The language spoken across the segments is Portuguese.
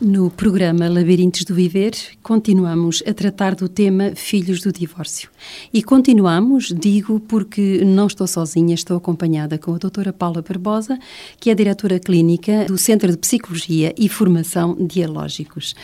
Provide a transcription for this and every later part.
No programa Labirintos do Viver, continuamos a tratar do tema Filhos do Divórcio. E continuamos, digo, porque não estou sozinha, estou acompanhada com a doutora Paula Barbosa, que é diretora clínica do Centro de Psicologia e Formação Dialógicos.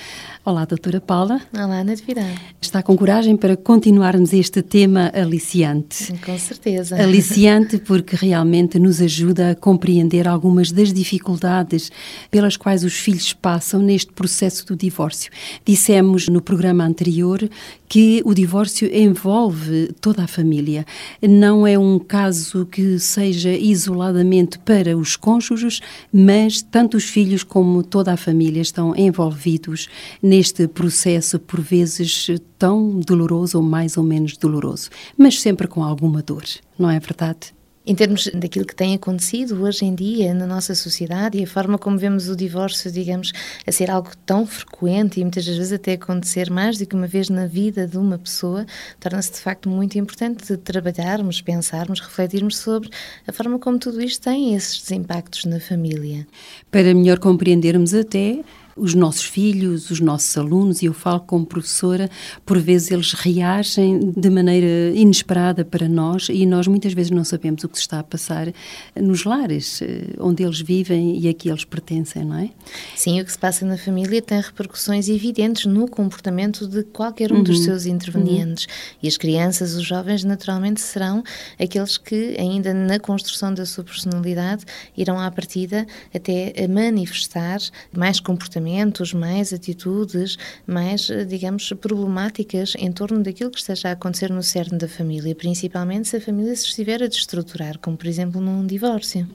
Olá, doutora Paula. Olá, Natividade. Está com coragem para continuarmos este tema aliciante? Com certeza. Aliciante porque realmente nos ajuda a compreender algumas das dificuldades pelas quais os filhos passam neste processo do divórcio. Dissemos no programa anterior que o divórcio envolve toda a família. Não é um caso que seja isoladamente para os cônjuges, mas tanto os filhos como toda a família estão envolvidos neste processo, por vezes tão doloroso ou mais ou menos doloroso, mas sempre com alguma dor, não é verdade? Em termos daquilo que tem acontecido hoje em dia na nossa sociedade e a forma como vemos o divórcio, digamos, a ser algo tão frequente e muitas vezes até acontecer mais do que uma vez na vida de uma pessoa, torna-se de facto muito importante trabalharmos, pensarmos, refletirmos sobre a forma como tudo isto tem esses impactos na família. Para melhor compreendermos até os nossos filhos, os nossos alunos, e eu falo como professora, por vezes eles reagem de maneira inesperada para nós e nós muitas vezes não sabemos o que se está a passar nos lares eh, onde eles vivem e a que eles pertencem, não é? Sim, o que se passa na família tem repercussões evidentes no comportamento de qualquer um uhum. dos seus intervenientes. Uhum. E as crianças, os jovens, naturalmente serão aqueles que, ainda na construção da sua personalidade, irão à partida até manifestar mais comportamentos comportamentos, mais atitudes, mais, eh, digamos, problemáticas em torno daquilo que esteja a acontecer no cerne da família, principalmente se a família se estiver a destruturar, como por exemplo num divórcio.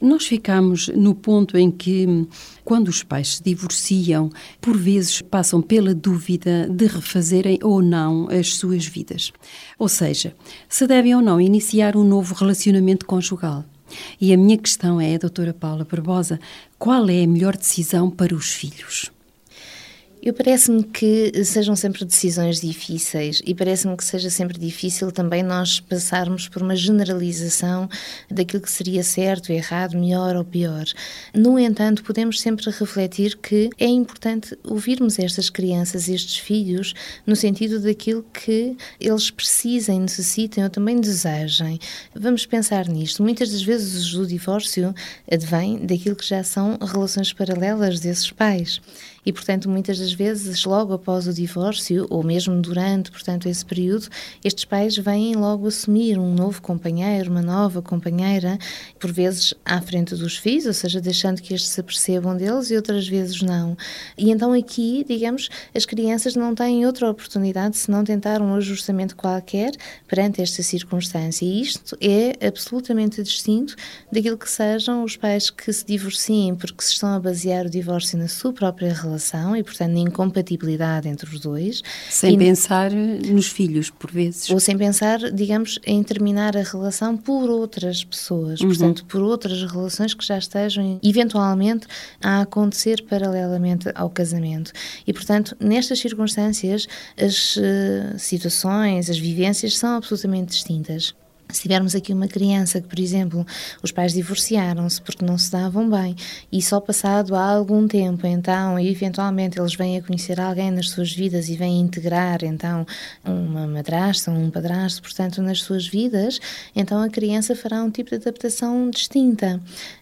Nós ficamos no ponto em que, quando os pais se divorciam, por vezes passam pela dúvida de refazerem ou não as suas vidas. Ou seja, se devem ou não iniciar um novo relacionamento conjugal. E a minha questão é, doutora Paula Barbosa, qual é a melhor decisão para os filhos? Eu parece-me que sejam sempre decisões difíceis e parece-me que seja sempre difícil também nós passarmos por uma generalização daquilo que seria certo, errado, melhor ou pior. No entanto, podemos sempre refletir que é importante ouvirmos estas crianças, estes filhos, no sentido daquilo que eles precisem, necessitem ou também desejem. Vamos pensar nisto. Muitas das vezes o divórcio advém daquilo que já são relações paralelas desses pais e, portanto, muitas das vezes, logo após o divórcio, ou mesmo durante, portanto, esse período, estes pais vêm logo assumir um novo companheiro, uma nova companheira, por vezes à frente dos filhos, ou seja, deixando que estes se apercebam deles e outras vezes não. E então aqui, digamos, as crianças não têm outra oportunidade se não tentar um ajustamento qualquer perante esta circunstância. E isto é absolutamente distinto daquilo que sejam os pais que se divorciem porque se estão a basear o divórcio na sua própria relação relação e, portanto, na incompatibilidade entre os dois. Sem e, pensar nos filhos, por vezes. Ou sem pensar, digamos, em terminar a relação por outras pessoas, uhum. portanto, por outras relações que já estejam eventualmente a acontecer paralelamente ao casamento. E, portanto, nestas circunstâncias, as uh, situações, as vivências são absolutamente distintas. Se tivermos aqui uma criança que, por exemplo, os pais divorciaram-se porque não se davam bem e só passado há algum tempo, então, eventualmente eles vêm a conhecer alguém nas suas vidas e vêm integrar, então, uma madrasta, um padrasto, portanto, nas suas vidas, então a criança fará um tipo de adaptação distinta.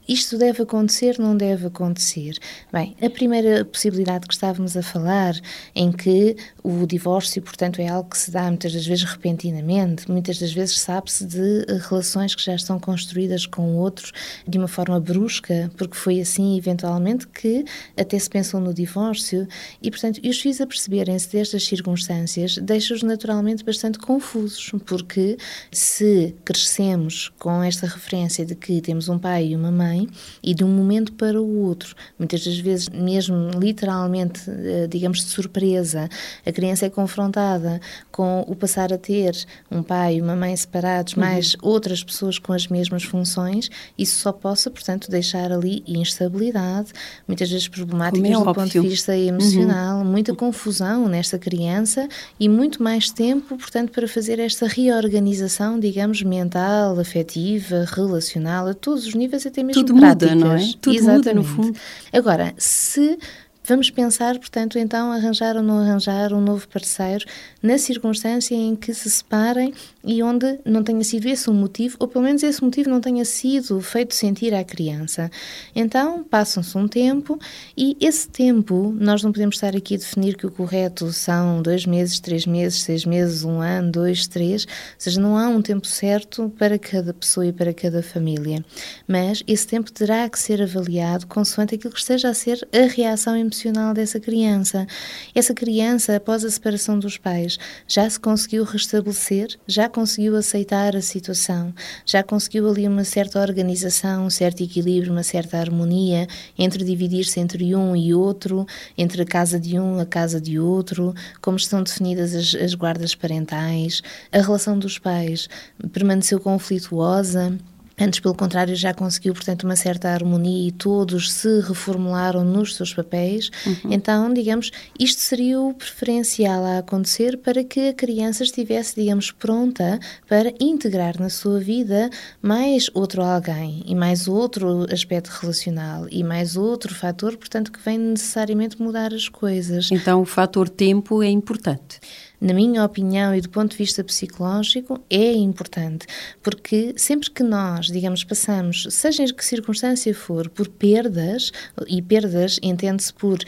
Isto deve acontecer, não deve acontecer? Bem, a primeira possibilidade que estávamos a falar, em que o divórcio, portanto, é algo que se dá muitas das vezes repentinamente, muitas das vezes sabe-se de de eh, relações que já estão construídas com outros de uma forma brusca, porque foi assim, eventualmente, que até se pensou no divórcio. E, portanto, os fiz a perceberem-se destas circunstâncias, deixa-os naturalmente bastante confusos, porque se crescemos com esta referência de que temos um pai e uma mãe, e de um momento para o outro, muitas das vezes, mesmo literalmente, eh, digamos, de surpresa, a criança é confrontada com o passar a ter um pai e uma mãe separados, mais outras pessoas com as mesmas funções, isso só possa, portanto, deixar ali instabilidade, muitas vezes problemáticas é do ponto de vista emocional, uhum. muita confusão nesta criança e muito mais tempo, portanto, para fazer esta reorganização, digamos, mental, afetiva, relacional, a todos os níveis, até mesmo Tudo práticas. muda, não é? Tudo Exatamente. muda, no fundo. Agora, se Vamos pensar, portanto, então, arranjar ou não arranjar um novo parceiro na circunstância em que se separem e onde não tenha sido esse o motivo, ou pelo menos esse motivo não tenha sido feito sentir à criança. Então, passam-se um tempo e esse tempo, nós não podemos estar aqui a definir que o correto são dois meses, três meses, seis meses, um ano, dois, três, ou seja, não há um tempo certo para cada pessoa e para cada família. Mas esse tempo terá que ser avaliado consoante aquilo que esteja a ser a reação emocional emocional dessa criança. Essa criança, após a separação dos pais, já se conseguiu restabelecer, já conseguiu aceitar a situação, já conseguiu ali uma certa organização, um certo equilíbrio, uma certa harmonia entre dividir-se entre um e outro, entre a casa de um, a casa de outro, como estão definidas as, as guardas parentais, a relação dos pais permaneceu conflituosa. Antes, pelo contrário, já conseguiu, portanto, uma certa harmonia e todos se reformularam nos seus papéis. Uhum. Então, digamos, isto seria o preferencial a acontecer para que a criança estivesse, digamos, pronta para integrar na sua vida mais outro alguém e mais outro aspecto relacional e mais outro fator, portanto, que vem necessariamente mudar as coisas. Então, o fator tempo é importante na minha opinião e do ponto de vista psicológico, é importante, porque sempre que nós, digamos, passamos, seja em que circunstância for, por perdas, e perdas entende-se por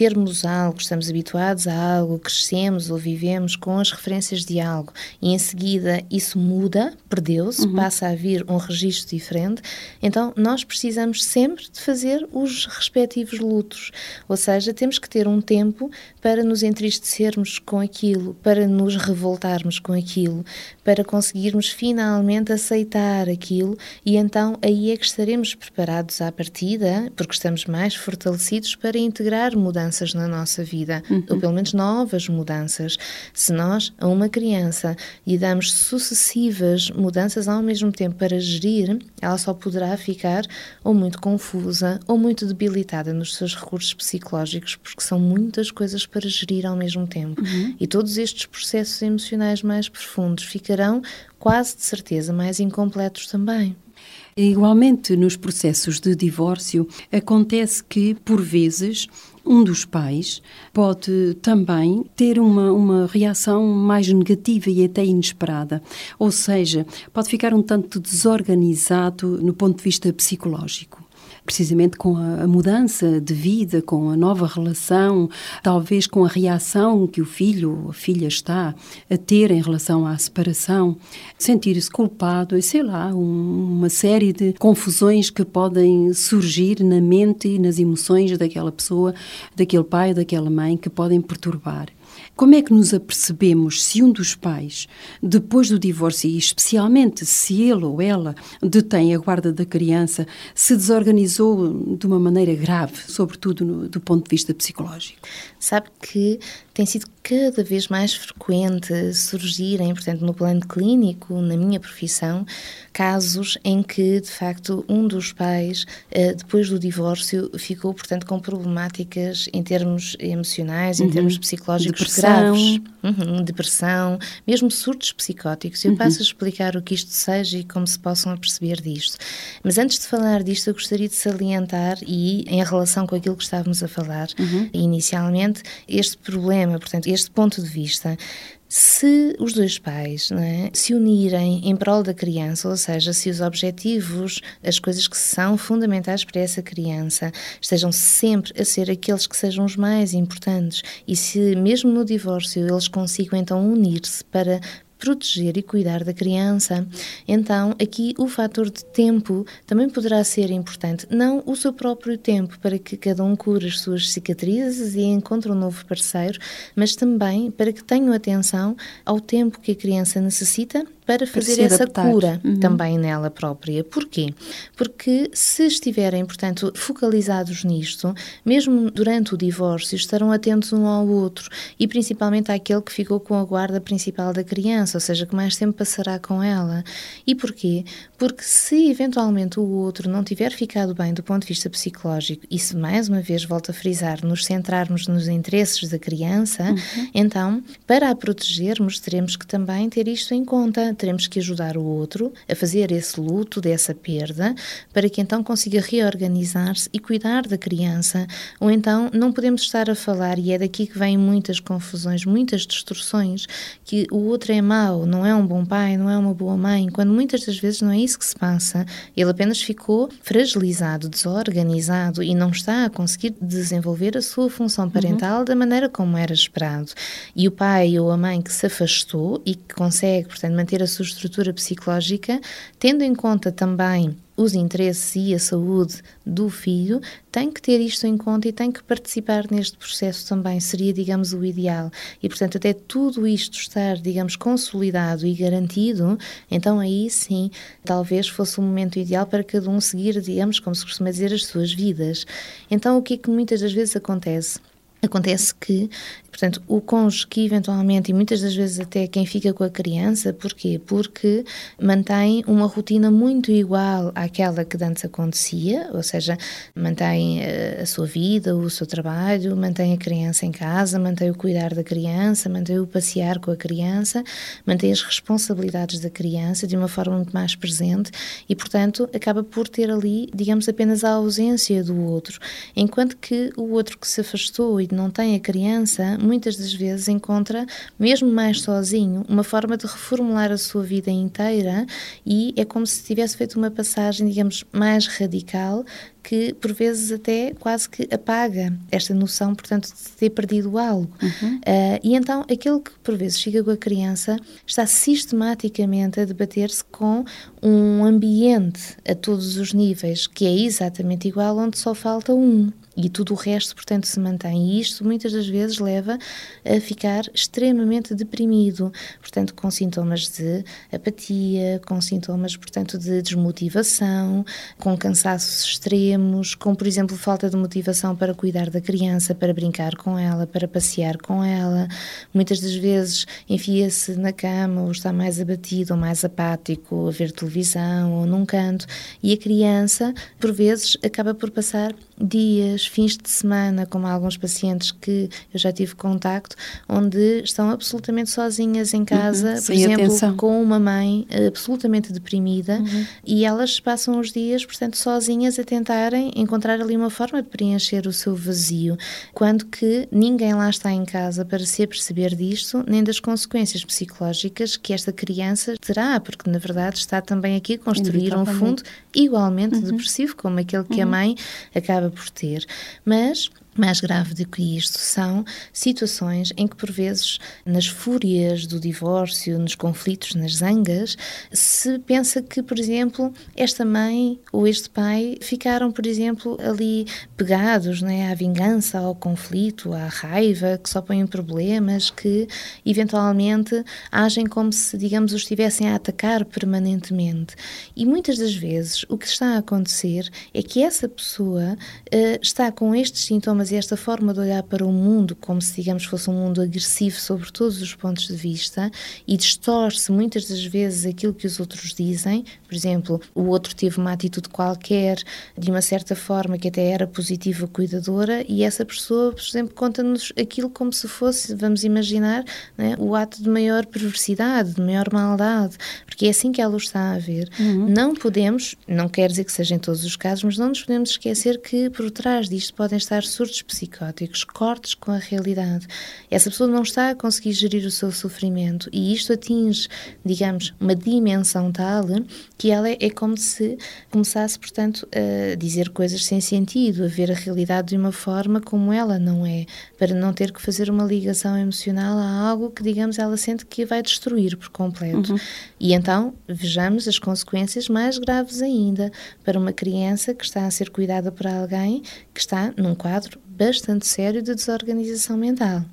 termos algo, estamos habituados a algo, crescemos ou vivemos com as referências de algo e em seguida isso muda, perdeu-se, uhum. passa a vir um registro diferente, então nós precisamos sempre de fazer os respectivos lutos. Ou seja, temos que ter um tempo para nos entristecermos com aquilo, para nos revoltarmos com aquilo, para conseguirmos finalmente aceitar aquilo e então aí é que estaremos preparados à partida, porque estamos mais fortalecidos para integrar mudanças na nossa vida, uhum. ou pelo menos novas mudanças. Se nós, a uma criança, lhe damos sucessivas mudanças ao mesmo tempo para gerir, ela só poderá ficar ou muito confusa ou muito debilitada nos seus recursos psicológicos, porque são muitas coisas para gerir ao mesmo tempo. Uhum. E todos estes processos emocionais mais profundos ficarão quase de certeza mais incompletos também. Igualmente, nos processos de divórcio, acontece que, por vezes, um dos pais pode também ter uma, uma reação mais negativa e até inesperada. Ou seja, pode ficar um tanto desorganizado no ponto de vista psicológico precisamente com a, mudança de vida, com a nova relação, talvez com a reação que o filho ou a filha está a ter em relação à separação, sentir-se culpado e sei lá, um, uma série de confusões que podem surgir na mente e nas emoções daquela pessoa, daquele pai, daquela mãe, que podem perturbar. Como é que nos apercebemos se um dos pais, depois do divórcio, e especialmente se ele ou ela detém a guarda da criança, se desorganizou de uma maneira grave, sobretudo no, do ponto de vista psicológico? Sabe que tem sido cada vez mais frequente surgirem, portanto, no plano clínico, na minha profissão, casos em que, de facto, um dos pais, eh, depois do divórcio, ficou, portanto, com problemáticas em termos emocionais, em uhum. termos psicológicos depressão. graves. Uhum, depressão, mesmo surtos psicóticos. Eu uhum. passo a explicar o que isto seja e como se possam perceber disto. Mas antes de falar disto, eu gostaria de salientar, e em relação com aquilo que estávamos a falar uhum. inicialmente, este problema, portanto, este ponto de vista, se os dois pais é, se unirem em prol da criança, ou seja, se os objetivos, as coisas que são fundamentais para essa criança, estejam sempre a ser aqueles que sejam os mais importantes, e se mesmo no divórcio eles consigam então unir-se para proteger e cuidar da criança. Então, aqui o fator de tempo também poderá ser importante, não o seu próprio tempo para que cada um cure as suas cicatrizes e encontre um novo parceiro, mas também para que tenham atenção ao tempo que a criança necessita para fazer essa adaptar. cura uhum. também nela própria. Porquê? Porque se estiverem, portanto, focalizados nisto, mesmo durante o divórcio, estarão atentos um ao outro e principalmente àquele que ficou com a guarda principal da criança, ou seja, que mais tempo passará com ela. E porquê? Porque se eventualmente o outro não tiver ficado bem do ponto de vista psicológico, e se mais uma vez volto a frisar, nos centrarmos nos interesses da criança, uhum. então, para a protegermos, teremos que também ter isto em conta, teremos que ajudar o outro a fazer esse luto dessa perda, para que então consiga reorganizar-se e cuidar da criança. Ou então, não podemos estar a falar, e é daqui que vêm muitas confusões, muitas distorções, que o outro é mau, não é um bom pai, não é uma boa mãe, quando muitas das vezes não é isso que se passa. Ele apenas ficou fragilizado, desorganizado e não está a conseguir desenvolver a sua função uhum. parental uhum. da maneira como era esperado. E o pai ou a mãe que se afastou e que consegue, portanto, manter a sua estrutura psicológica, tendo em conta também os interesses e a saúde do filho, tem que ter isto em conta e tem que participar neste processo também, seria, digamos, o ideal. E, portanto, até tudo isto estar, digamos, consolidado e garantido, então aí sim, talvez fosse o momento ideal para cada um seguir, digamos, como se costuma dizer, as suas vidas. Então, o que é que muitas das vezes acontece? Acontece que Portanto, o cônjuge que eventualmente, e muitas das vezes até quem fica com a criança, porquê? Porque mantém uma rotina muito igual àquela que antes acontecia, ou seja, mantém eh, a sua vida, o seu trabalho, mantém a criança em casa, mantém o cuidar da criança, mantém o passear com a criança, mantém as responsabilidades da criança de uma forma muito mais presente e, portanto, acaba por ter ali, digamos, apenas a ausência do outro. Enquanto que o outro que se afastou e não tem a criança, muitas das vezes encontra, mesmo mais sozinho, uma forma de reformular a sua vida inteira e é como se tivesse feito uma passagem, digamos, mais radical que por vezes até quase que apaga esta noção, portanto, de ter perdido algo. Uhum. Uh, e então aquele que por vezes fica com a criança está sistematicamente a debater-se com um ambiente a todos os níveis que é exatamente igual, onde só falta um e tudo o resto, portanto, se mantém. E isto muitas das vezes leva a ficar extremamente deprimido, portanto, com sintomas de apatia, com sintomas, portanto, de desmotivação, com cansaços extremos, com, por exemplo, falta de motivação para cuidar da criança, para brincar com ela, para passear com ela. Muitas das vezes enfia-se na cama ou está mais abatido ou mais apático a ver televisão ou num canto e a criança, por vezes, acaba por passar dias, fins de semana, como alguns pacientes que eu já tive contacto, onde estão absolutamente sozinhas em casa, uhum, por exemplo, atenção. com uma mãe absolutamente deprimida uhum. e elas passam os dias, portanto, sozinhas a tentarem encontrar ali uma forma de preencher o seu vazio, quando que ninguém lá está em casa para se aperceber disto, nem das consequências psicológicas que esta criança terá, porque na verdade está também aqui a construir um fundo igualmente uhum. depressivo, como aquele que a uhum. mãe acaba por ter. Mas mais grave do que isto são situações em que, por vezes, nas fúrias do divórcio, nos conflitos, nas zangas, se pensa que, por exemplo, esta mãe ou este pai ficaram, por exemplo, ali pegados né, à vingança, ao conflito, à raiva, que só põem problemas, que eventualmente agem como se, digamos, os estivessem a atacar permanentemente. E muitas das vezes o que está a acontecer é que essa pessoa uh, está com estes sintomas e esta forma de olhar para o mundo como se, digamos, fosse um mundo agressivo sobre todos os pontos de vista e distorce muitas das vezes aquilo que os outros dizem. Por exemplo, o outro teve uma atitude qualquer, de uma certa forma, que até era positiva, cuidadora, e essa pessoa, por exemplo, conta-nos aquilo como se fosse, vamos imaginar, né, o ato de maior perversidade, de maior maldade, porque é assim que ela o está a ver. Uhum. Não podemos, não quer dizer que seja em todos os casos, mas não nos podemos esquecer que por trás disto podem estar surtos surtos psicóticos, cortes com a realidade. Essa pessoa não está a conseguir gerir o seu sofrimento e isto atinge, digamos, uma dimensão tal que ela é como se começasse, portanto, a dizer coisas sem sentido, a ver a realidade de uma forma como ela não é, para não ter que fazer uma ligação emocional a algo que, digamos, ela sente que vai destruir por completo. Uhum. E então, vejamos as consequências mais graves ainda para uma criança que está a ser cuidada por alguém que está num quadro bastante sério de desorganização mental.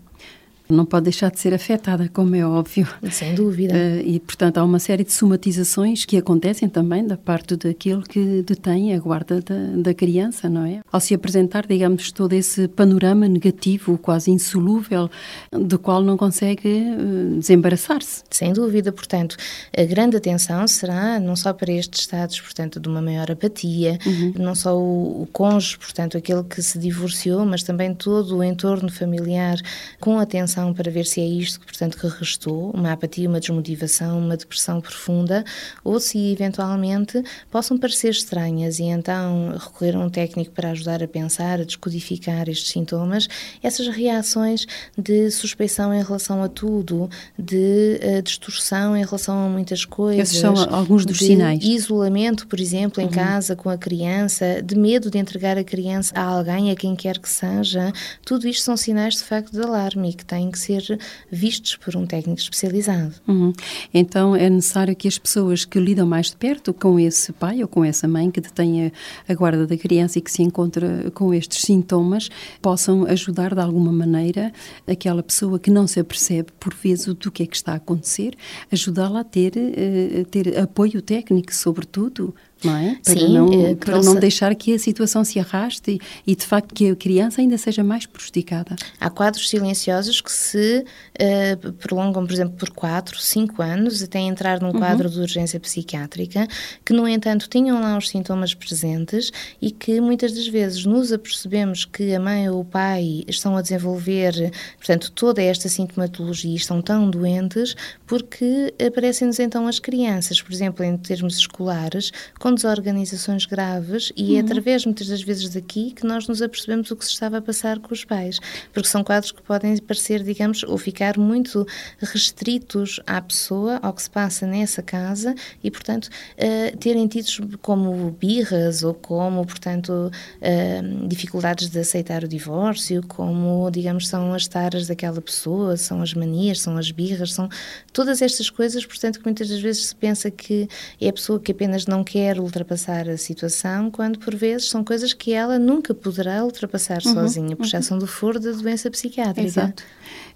Não pode deixar de ser afetada, como é óbvio. Sem dúvida. Uh, e, portanto, há uma série de somatizações que acontecem também da parte daquele que detém a guarda da, da criança, não é? Ao se apresentar, digamos, todo esse panorama negativo, quase insolúvel, do qual não consegue uh, desembaraçar-se. Sem dúvida, portanto, a grande atenção será não só para estes estados, portanto, de uma maior apatia, uhum. não só o, o cônjuge, portanto, aquele que se divorciou, mas também todo o entorno familiar com atenção para ver se é isto, portanto, que restou, uma apatia, uma desmotivação, uma depressão profunda, ou se eventualmente possam parecer estranhas e então recorrer a um técnico para ajudar a pensar, a descodificar estes sintomas, essas reações de suspeição em relação a tudo, de uh, distorção em relação a muitas coisas. Esses são alguns dos de sinais. Isolamento, por exemplo, em uhum. casa com a criança, de medo de entregar a criança a alguém, a quem quer que seja, tudo isto são sinais de facto de alarme e que têm que ser vistos por um técnico especializado. Uhum. Então é necessário que as pessoas que lidam mais de perto com esse pai ou com essa mãe que detém a, guarda da criança e que se encontra com estes sintomas possam ajudar de alguma maneira aquela pessoa que não se apercebe por vezes do que é que está a acontecer, ajudá-la a ter, a eh, ter apoio técnico, sobretudo, não é? Para Sim, não, eh, para não deixar que a situação se arraste e, e, de facto, que a criança ainda seja mais prejudicada. Há quadros silenciosos que se uh, prolongam, por exemplo, por 4, 5 anos, até entrar num uhum. quadro de urgência psiquiátrica, que, no entanto, tinham lá os sintomas presentes e que muitas das vezes nos apercebemos que a mãe ou o pai estão a desenvolver, portanto, toda esta sintomatologia e estão tão doentes porque aparecem-nos então as crianças, por exemplo, em termos escolares, com desorganizações graves e é uhum. através, muitas das vezes, daqui que nós nos apercebemos o que se estava a passar com os pais. Porque são quadros que podem parecer, digamos, ou ficar muito restritos à pessoa, ao que se passa nessa casa e, portanto, uh, terem tidos como birras ou como, portanto, uh, dificuldades de aceitar o divórcio, como, digamos, são as taras daquela pessoa, são as manias, são as birras, são todas estas coisas, portanto, que muitas das vezes se pensa que é a pessoa que apenas não quer ultrapassar a situação, quando por vezes são coisas que ela nunca poderá ultrapassar uhum, sozinha, por exceção uhum. do foro da doença psiquiátrica. Exato.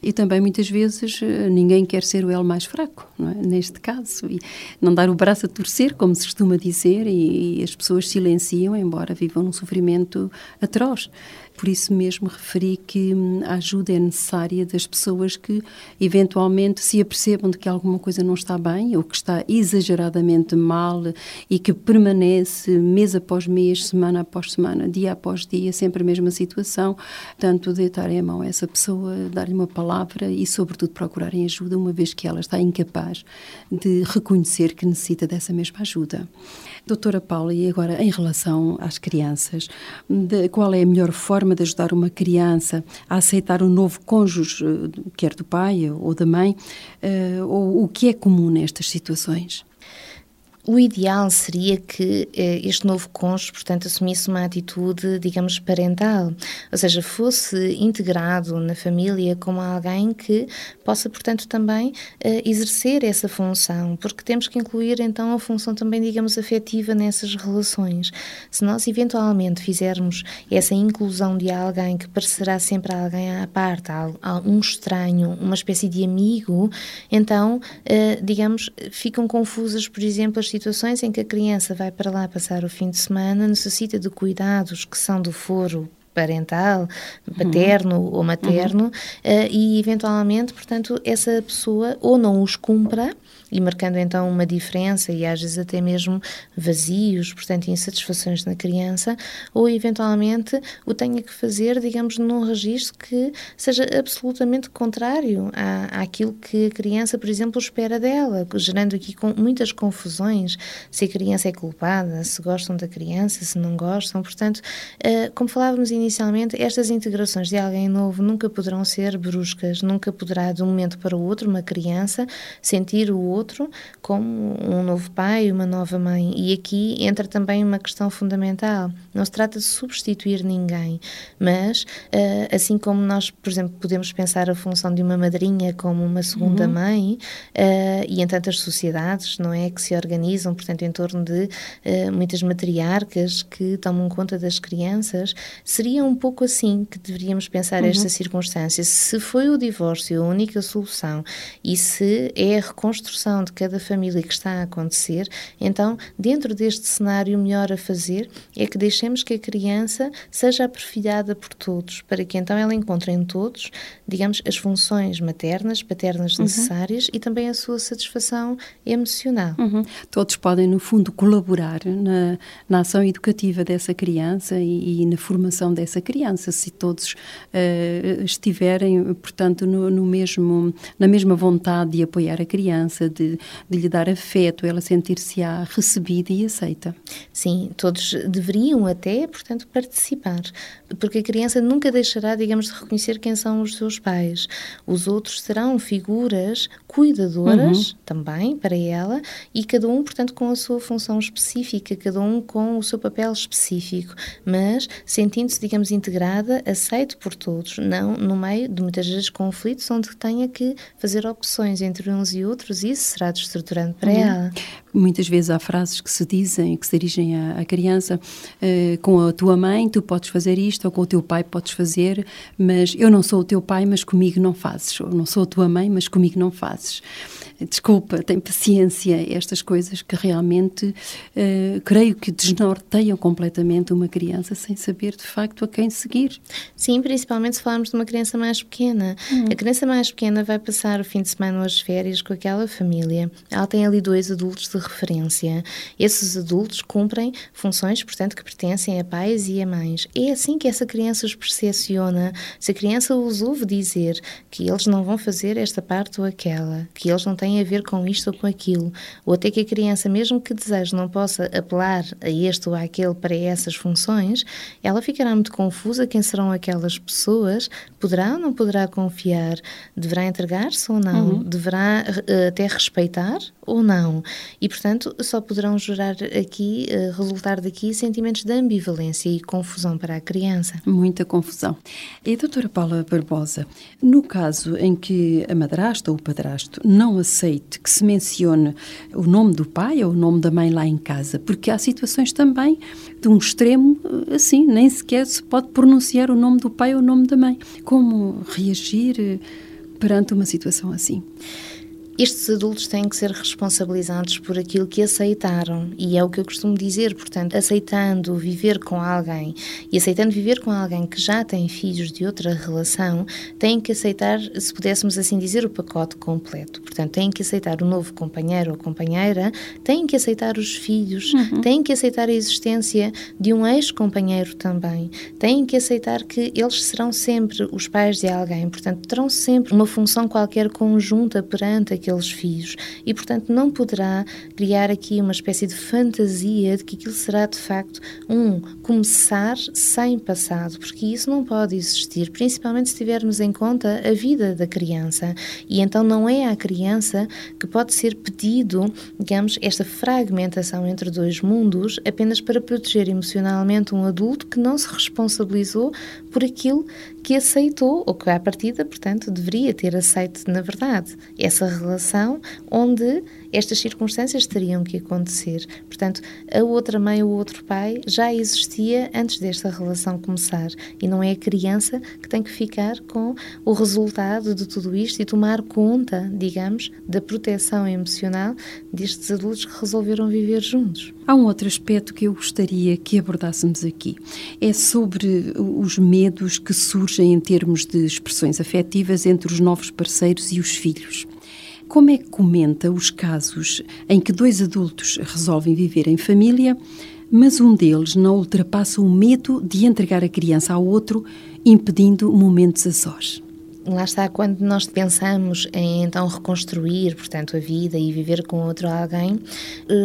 E também muitas vezes eh, ninguém quer ser o elo mais fraco, é? neste caso, e não dar o braço a torcer, como se costuma dizer, e, e as pessoas silenciam, embora vivam num sofrimento atroz. Por isso mesmo referi que hum, a ajuda é necessária das pessoas que eventualmente se apercebam de que alguma coisa não está bem ou que está exageradamente mal e que permanece mês após mês, semana após semana, dia após dia, sempre a mesma situação. Tanto deitarem a mão a essa pessoa, dar-lhe uma palavra e, sobretudo, procurarem ajuda, uma vez que ela está incapaz de reconhecer que necessita dessa mesma ajuda. Doutora Paula, e agora em relação às crianças, de, qual é a melhor forma de ajudar uma criança a aceitar um novo cônjuge, eh, quer do pai ou da mãe, uh, ou o que é comum nestas situações? O ideal seria que eh, este novo cônjuge, portanto, assumisse uma atitude, digamos, parental, ou seja, fosse integrado na família como alguém que possa, portanto, também eh, exercer essa função, porque temos que incluir então a função também, digamos, afetiva nessas relações. Se nós eventualmente fizermos essa inclusão de alguém que parecerá sempre alguém à parte, um estranho, uma espécie de amigo, então, eh, digamos, ficam confusas, por exemplo, as situações em que a criança vai para lá passar o fim de semana, necessita de cuidados que são do foro parental, paterno uhum. ou materno, uhum. uh, e eventualmente, portanto, essa pessoa ou não os cumpra e marcando então uma diferença e às vezes até mesmo vazios, portanto insatisfações na criança, ou eventualmente o tenha que fazer, digamos, num registro que seja absolutamente contrário à, àquilo que a criança, por exemplo, espera dela, gerando aqui com muitas confusões, se a criança é culpada, se gostam da criança, se não gostam, portanto, uh, como falávamos inicialmente, estas integrações de alguém novo nunca poderão ser bruscas, nunca poderá de um momento para o outro uma criança sentir o outro outro como um novo pai, uma nova mãe. E aqui entra também uma questão fundamental. Não se trata de substituir ninguém, mas uh, assim como nós, por exemplo, podemos pensar a função de uma madrinha como uma segunda uhum. mãe, uh, e em tantas sociedades, não é, que se organizam, portanto, em torno de uh, muitas matriarcas que tomam conta das crianças, seria um pouco assim que deveríamos pensar uhum. esta circunstância. Se foi o divórcio a única solução e se é a reconstrução de cada família que está a acontecer, então, dentro deste cenário, o melhor a fazer é que deixemos que a criança seja aperfilhada por todos, para que então ela encontre em todos, digamos, as funções maternas, paternas uhum. necessárias e também a sua satisfação emocional. Uhum. Todos podem, no fundo, colaborar na, na ação educativa dessa criança e, e na formação dessa criança, se todos uh, estiverem, portanto, no, no, mesmo, na mesma vontade de apoiar a criança, de, de lhe dar afeto, ela sentir-se-á recebida e aceita. Sim, todos deveriam até, portanto, participar, porque a criança nunca deixará, digamos, de reconhecer quem são os seus pais. Os outros serão figuras cuidadoras uhum. também para ela e cada um, portanto, com a sua função específica, cada um com o seu papel específico, mas sentindo-se, digamos, integrada, aceito por todos, não no meio de muitas vezes conflitos onde tenha que fazer opções entre uns e outros, e isso será destruturante para uhum. ela. Muitas vezes há frases que se dizem, que se dirigem à, à criança, uh, com a tua mãe tu podes fazer isto, ou com o teu pai podes fazer, mas eu não sou o teu pai, mas comigo não fazes, ou não sou a tua mãe, mas comigo não fazes desculpa, tem paciência, estas coisas que realmente uh, creio que desnorteiam completamente uma criança sem saber de facto a quem seguir. Sim, principalmente se falarmos de uma criança mais pequena. Uhum. A criança mais pequena vai passar o fim de semana ou as férias com aquela família. Ela tem ali dois adultos de referência. Esses adultos cumprem funções, portanto, que pertencem a pais e a mães. É assim que essa criança os percepciona. Se a criança os ouve dizer que eles não vão fazer esta parte ou aquela, que eles não têm a ver com isto ou com aquilo, ou até que a criança, mesmo que deseje, não possa apelar a este ou àquele para essas funções, ela ficará muito confusa quem serão aquelas pessoas, poderá ou não poderá confiar, deverá entregar-se ou não, uhum. deverá uh, até respeitar ou não. E, portanto, só poderão gerar aqui, uh, resultar daqui, sentimentos de ambivalência e confusão para a criança. Muita confusão. E, doutora Paula Barbosa, no caso em que a madrasta ou o padrasto não aceite que se mencione o nome do pai ou o nome da mãe lá em casa, porque há situações também de um extremo eh, assim, nem sequer se pode pronunciar o nome do pai ou o nome da mãe. Como reagir eh, perante uma situação assim? Estes adultos têm que ser responsabilizados por aquilo que aceitaram e é o que eu costumo dizer, portanto, aceitando viver com alguém e aceitando viver com alguém que já tem filhos de outra relação, têm que aceitar, se pudéssemos assim dizer, o pacote completo. Portanto, têm que aceitar o novo companheiro ou companheira, têm que aceitar os filhos, uhum. têm que aceitar a existência de um ex-companheiro também, têm que aceitar que eles serão sempre os pais de alguém, portanto, terão sempre uma função qualquer conjunta perante aqueles filhos e, portanto, não poderá criar aqui uma espécie de fantasia de que aquilo será de facto um começar sem passado, porque isso não pode existir, principalmente se tivermos em conta a vida da criança. E então não é à criança que pode ser pedido, digamos, esta fragmentação entre dois mundos apenas para proteger emocionalmente um adulto que não se responsabilizou por aquilo que aceitou, ou que à partida, portanto, deveria ter aceito na verdade. Essa relação onde estas circunstâncias teriam que acontecer. Portanto, a outra mãe ou o outro pai já existia antes desta relação começar e não é a criança que tem que ficar com o resultado de tudo isto e tomar conta, digamos, da proteção emocional destes adultos que resolveram viver juntos. Há um outro aspecto que eu gostaria que abordássemos aqui. É sobre os medos que surgem em termos de expressões afetivas entre os novos parceiros e os filhos. Como é que comenta os casos em que dois adultos resolvem viver em família, mas um deles não ultrapassa o medo de entregar a criança ao outro, impedindo momentos a sós? Lá está, quando nós pensamos em então reconstruir, portanto, a vida e viver com outro alguém,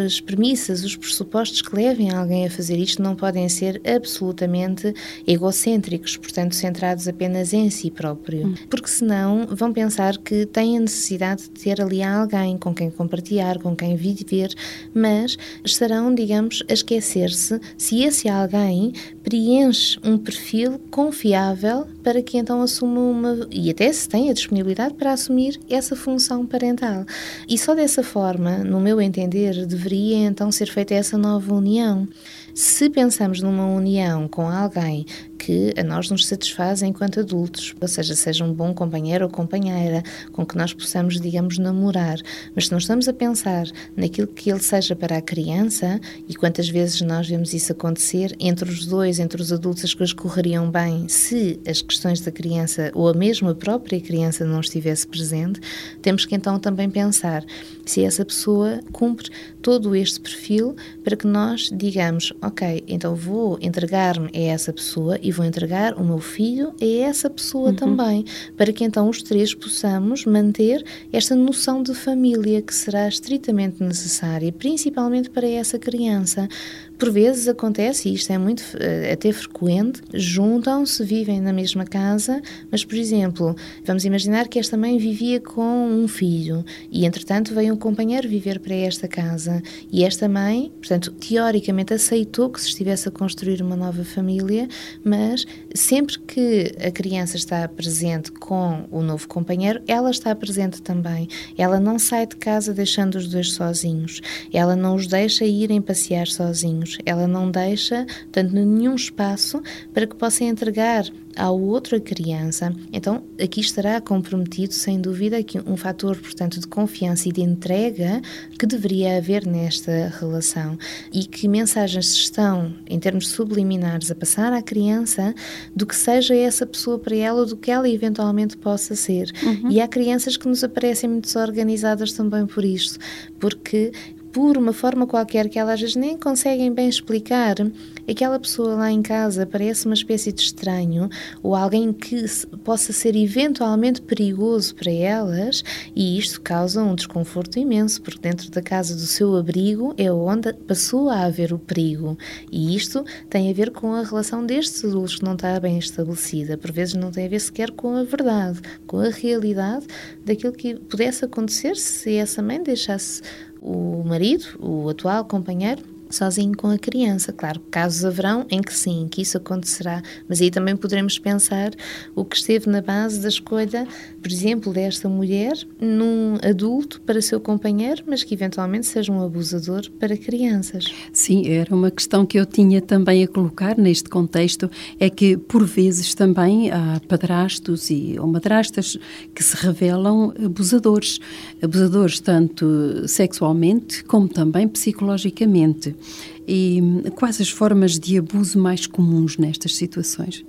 as premissas, os pressupostos que levem alguém a fazer isto não podem ser absolutamente egocêntricos, portanto, centrados apenas em si próprio. Hum. Porque senão vão pensar que têm a necessidade de ter ali alguém com quem compartilhar, com quem viver, mas estarão, digamos, a esquecer-se se esse alguém preenche um perfil confiável para que então assuma uma e até se tem a disponibilidade para assumir essa função parental. E só dessa forma, no meu entender, deveria então ser feita essa nova união. Se pensamos numa união com alguém que a nós nos satisfazem enquanto adultos, ou seja, seja um bom companheiro ou companheira com que nós possamos, digamos, namorar. Mas se não estamos a pensar naquilo que ele seja para a criança, e quantas vezes nós vemos isso acontecer entre os dois, entre os adultos, as coisas correriam bem se as questões da criança ou a mesma própria criança não estivesse presente, temos que então também pensar se essa pessoa cumpre todo este perfil para que nós digamos, ok, então vou entregar-me a essa pessoa e vou entregar o meu filho a essa pessoa uhum. também, para que então os três possamos manter esta noção de família que será estritamente necessária, principalmente para essa criança. Por vezes acontece, e isto é muito eh, até frequente, juntam-se, vivem na mesma casa, mas, por exemplo, vamos imaginar que esta mãe vivia com um filho e, entretanto, veio um companheiro viver para esta casa e esta mãe, portanto, teoricamente aceitou que se estivesse a construir uma nova família, mas sempre que a criança está presente com o novo companheiro, ela está presente também. Ela não sai de casa deixando os dois sozinhos, ela não os deixa irem passear sozinhos ela não deixa, portanto, nenhum espaço para que possa entregar ao outro a criança. Então, aqui estará comprometido, sem dúvida, aqui um fator, portanto, de confiança e de entrega que deveria haver nesta relação e que mensagens estão, em termos subliminares, a passar à criança do que seja essa pessoa para ela ou do que ela eventualmente possa ser. Uhum. E há crianças que nos aparecem muito desorganizadas também por isto, porque por uma forma qualquer que elas às vezes nem conseguem bem explicar, aquela pessoa lá em casa parece uma espécie de estranho ou alguém que possa ser eventualmente perigoso para elas e isto causa um desconforto imenso, porque dentro da casa do seu abrigo é onde passou a haver o perigo. E isto tem a ver com a relação destes adultos que não está bem estabelecida, por vezes não tem a ver sequer com a verdade, com a realidade daquilo que pudesse acontecer se essa mãe deixasse o marido, o atual companheiro, sozinho com a criança. Claro, casos haverão em que sim, que isso acontecerá, mas aí também poderemos pensar o que esteve na base da escolha, por exemplo, desta mulher num adulto para seu companheiro, mas que eventualmente seja um abusador para crianças. Sim, era uma questão que eu tinha também a colocar neste contexto, é que por vezes também há padrastos e ou madrastas que se revelam abusadores, abusadores tanto sexualmente como também psicologicamente. E quais as formas de abuso mais comuns nestas situações?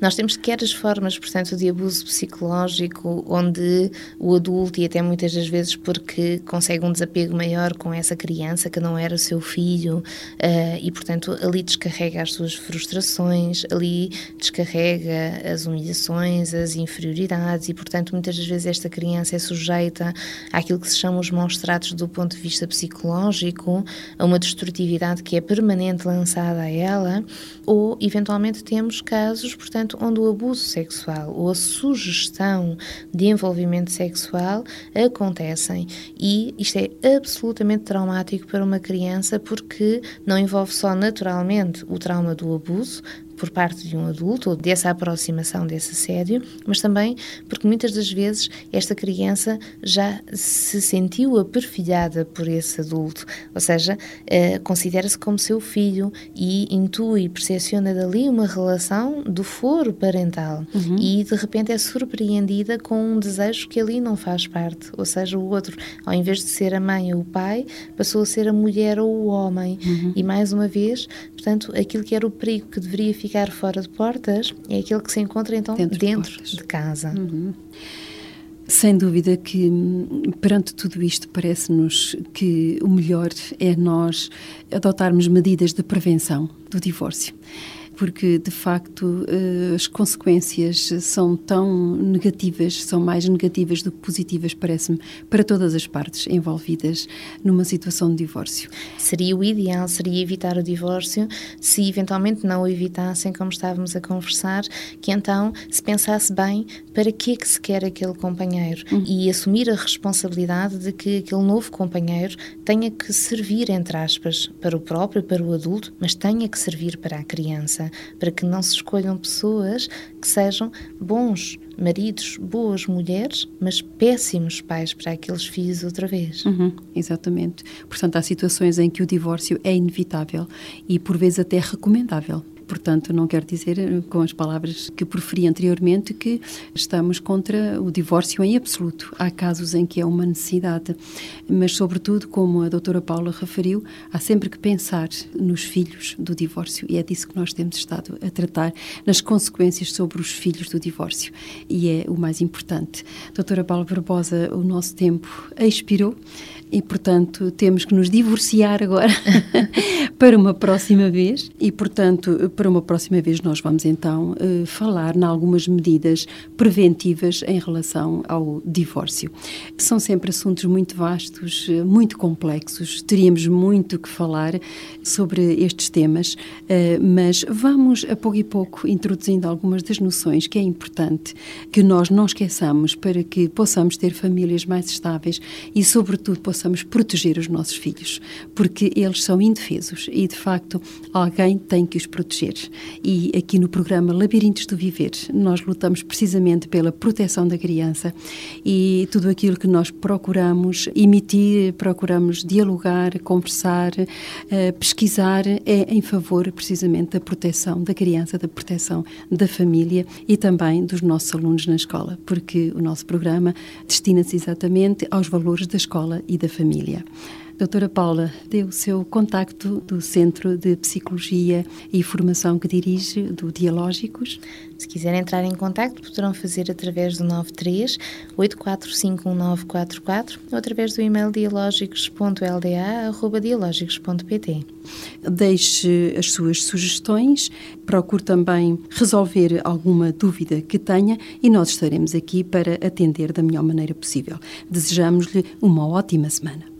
Nós temos quer as formas, portanto, de abuso psicológico, onde o adulto, e até muitas das vezes porque consegue um desapego maior com essa criança que não era seu filho, uh, e portanto ali descarrega as suas frustrações, ali descarrega as humilhações, as inferioridades, e portanto muitas das vezes esta criança é sujeita àquilo que se chama os maus tratos do ponto de vista psicológico, a uma destrutividade que é permanente lançada a ela, ou eventualmente temos casos, portanto, onde o abuso sexual ou a sugestão de envolvimento sexual acontecem. E isto é absolutamente traumático para uma criança porque não envolve só naturalmente o trauma do abuso, por parte de um adulto ou dessa aproximação desse assédio, mas também porque muitas das vezes esta criança já se sentiu aperfilhada por esse adulto, ou seja, uh, considera-se como seu filho e intui, percepciona dali uma relação do foro parental uhum. e de repente é surpreendida com um desejo que ali não faz parte, ou seja, o outro, ao invés de ser a mãe ou o pai, passou a ser a mulher ou o homem uhum. e mais uma vez, portanto, aquilo que era o perigo que deveria ficar ficar fora de portas é aquele que se encontra então dentro, dentro de, de, casa. Uhum. Sem dúvida que, perante tudo isto, parece-nos que o melhor é nós adotarmos medidas de prevenção do divórcio porque de facto eh, as consequências são tão negativas, são mais negativas do que positivas, parece-me, para todas as partes envolvidas numa situação de divórcio. Seria o ideal, seria evitar o divórcio, se eventualmente não o evitassem, como estávamos a conversar, que então se pensasse bem para que é que se quer aquele companheiro uhum. e assumir a responsabilidade de que aquele novo companheiro tenha que servir, entre aspas, para o próprio, para o adulto, mas tenha que servir para a criança para que não se escolham pessoas que sejam bons maridos, boas mulheres, mas péssimos pais para aqueles filhos outra vez. Uhum, exatamente. Portanto, há situações em que o divórcio é inevitável e por vezes até recomendável portanto, não quero dizer eh, com as palavras que proferi anteriormente que estamos contra o divórcio em absoluto. Há casos em que é uma necessidade, mas, sobretudo, como a doutora Paula referiu, há sempre que pensar nos filhos do divórcio e é disso que nós temos estado a tratar, nas consequências sobre os filhos do divórcio. E é o mais importante. Doutora Paula Barbosa, o nosso tempo expirou e, portanto, temos que nos divorciar agora para uma próxima vez. E, portanto, para uma próxima vez, nós vamos então eh, falar em algumas medidas preventivas em relação ao divórcio. São sempre assuntos muito vastos, eh, muito complexos, teríamos muito que falar sobre estes temas, eh, mas vamos a pouco e pouco introduzindo algumas das noções que é importante que nós não esqueçamos para que possamos ter famílias mais estáveis e, sobretudo, possamos possamos proteger os nossos filhos, porque eles são indefesos e, de facto, alguém tem que os proteger. E aqui no programa Labirintos do Viver, nós lutamos precisamente pela proteção da criança e tudo aquilo que nós procuramos emitir, procuramos dialogar, conversar, uh, pesquisar, é em favor precisamente da proteção da criança, da proteção da família e também dos nossos alunos na escola, porque o nosso programa destina-se exatamente aos valores da escola e da família. Doutora Paula, dê o seu contacto do Centro de Psicologia e Formação que dirige, do Dialógicos. Se quiserem entrar em contacto, poderão fazer através do 93 84511944 ou através do e-mail dialógicos.lda.dialógicos.pt. Deixe as suas sugestões, procure também resolver alguma dúvida que tenha e nós estaremos aqui para atender da melhor maneira possível. Desejamos-lhe uma ótima semana.